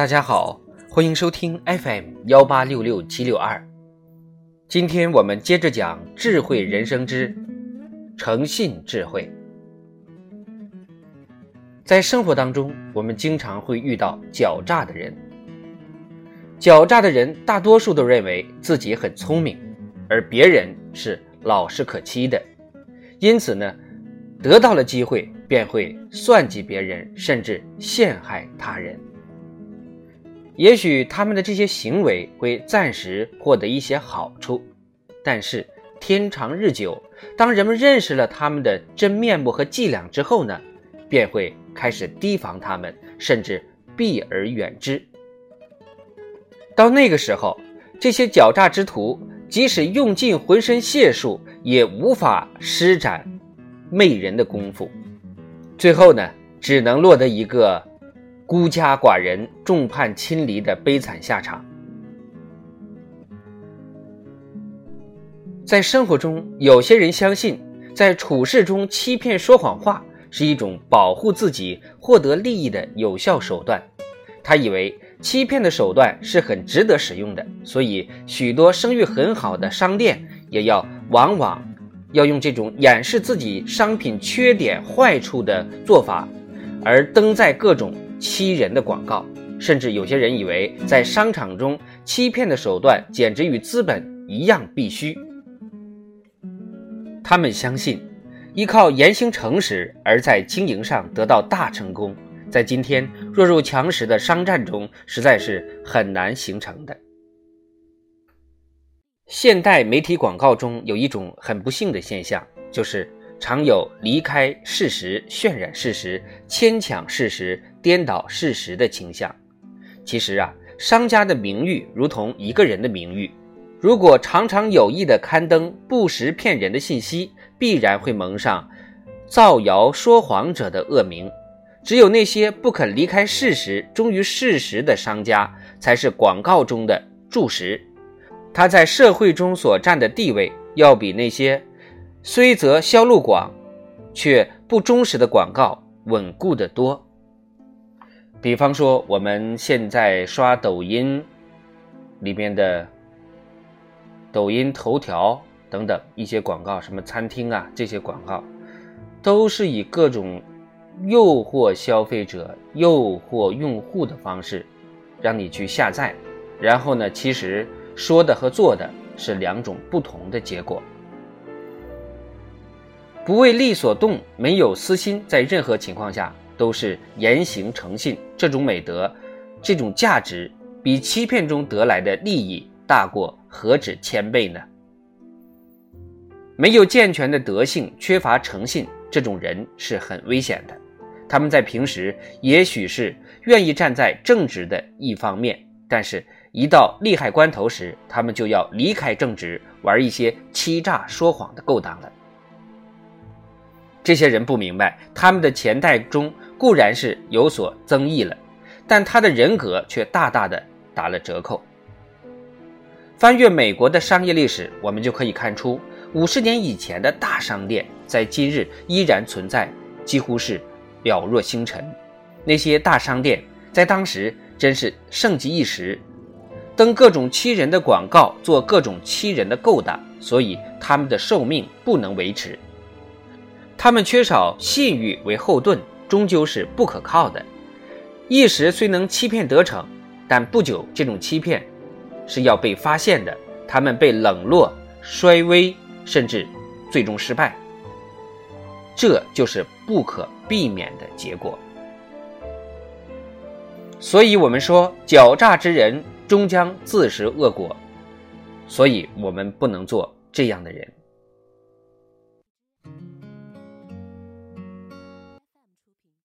大家好，欢迎收听 FM 幺八六六七六二。今天我们接着讲智慧人生之诚信智慧。在生活当中，我们经常会遇到狡诈的人。狡诈的人大多数都认为自己很聪明，而别人是老实可欺的，因此呢，得到了机会便会算计别人，甚至陷害他人。也许他们的这些行为会暂时获得一些好处，但是天长日久，当人们认识了他们的真面目和伎俩之后呢，便会开始提防他们，甚至避而远之。到那个时候，这些狡诈之徒即使用尽浑身解数，也无法施展媚人的功夫，最后呢，只能落得一个。孤家寡人、众叛亲离的悲惨下场。在生活中，有些人相信，在处事中欺骗、说谎话是一种保护自己、获得利益的有效手段。他以为欺骗的手段是很值得使用的，所以许多声誉很好的商店也要往往要用这种掩饰自己商品缺点、坏处的做法，而登在各种。欺人的广告，甚至有些人以为在商场中欺骗的手段简直与资本一样必须。他们相信，依靠言行诚实而在经营上得到大成功，在今天弱肉强食的商战中实在是很难形成的。现代媒体广告中有一种很不幸的现象，就是。常有离开事实、渲染事实、牵强事实、颠倒事实的倾向。其实啊，商家的名誉如同一个人的名誉，如果常常有意的刊登不实骗人的信息，必然会蒙上造谣说谎者的恶名。只有那些不肯离开事实、忠于事实的商家，才是广告中的柱石。他在社会中所占的地位，要比那些。虽则销路广，却不忠实的广告稳固得多。比方说，我们现在刷抖音里面的抖音头条等等一些广告，什么餐厅啊这些广告，都是以各种诱惑消费者、诱惑用户的方式，让你去下载，然后呢，其实说的和做的是两种不同的结果。不为利所动，没有私心，在任何情况下都是言行诚信。这种美德，这种价值，比欺骗中得来的利益大过何止千倍呢？没有健全的德性，缺乏诚信，这种人是很危险的。他们在平时也许是愿意站在正直的一方面，但是一到利害关头时，他们就要离开正直，玩一些欺诈说谎的勾当了。这些人不明白，他们的钱袋中固然是有所增益了，但他的人格却大大的打了折扣。翻阅美国的商业历史，我们就可以看出，五十年以前的大商店在今日依然存在，几乎是了若星辰。那些大商店在当时真是盛极一时，登各种欺人的广告，做各种欺人的勾当，所以他们的寿命不能维持。他们缺少信誉为后盾，终究是不可靠的。一时虽能欺骗得逞，但不久这种欺骗是要被发现的。他们被冷落、衰微，甚至最终失败，这就是不可避免的结果。所以，我们说狡诈之人终将自食恶果。所以我们不能做这样的人。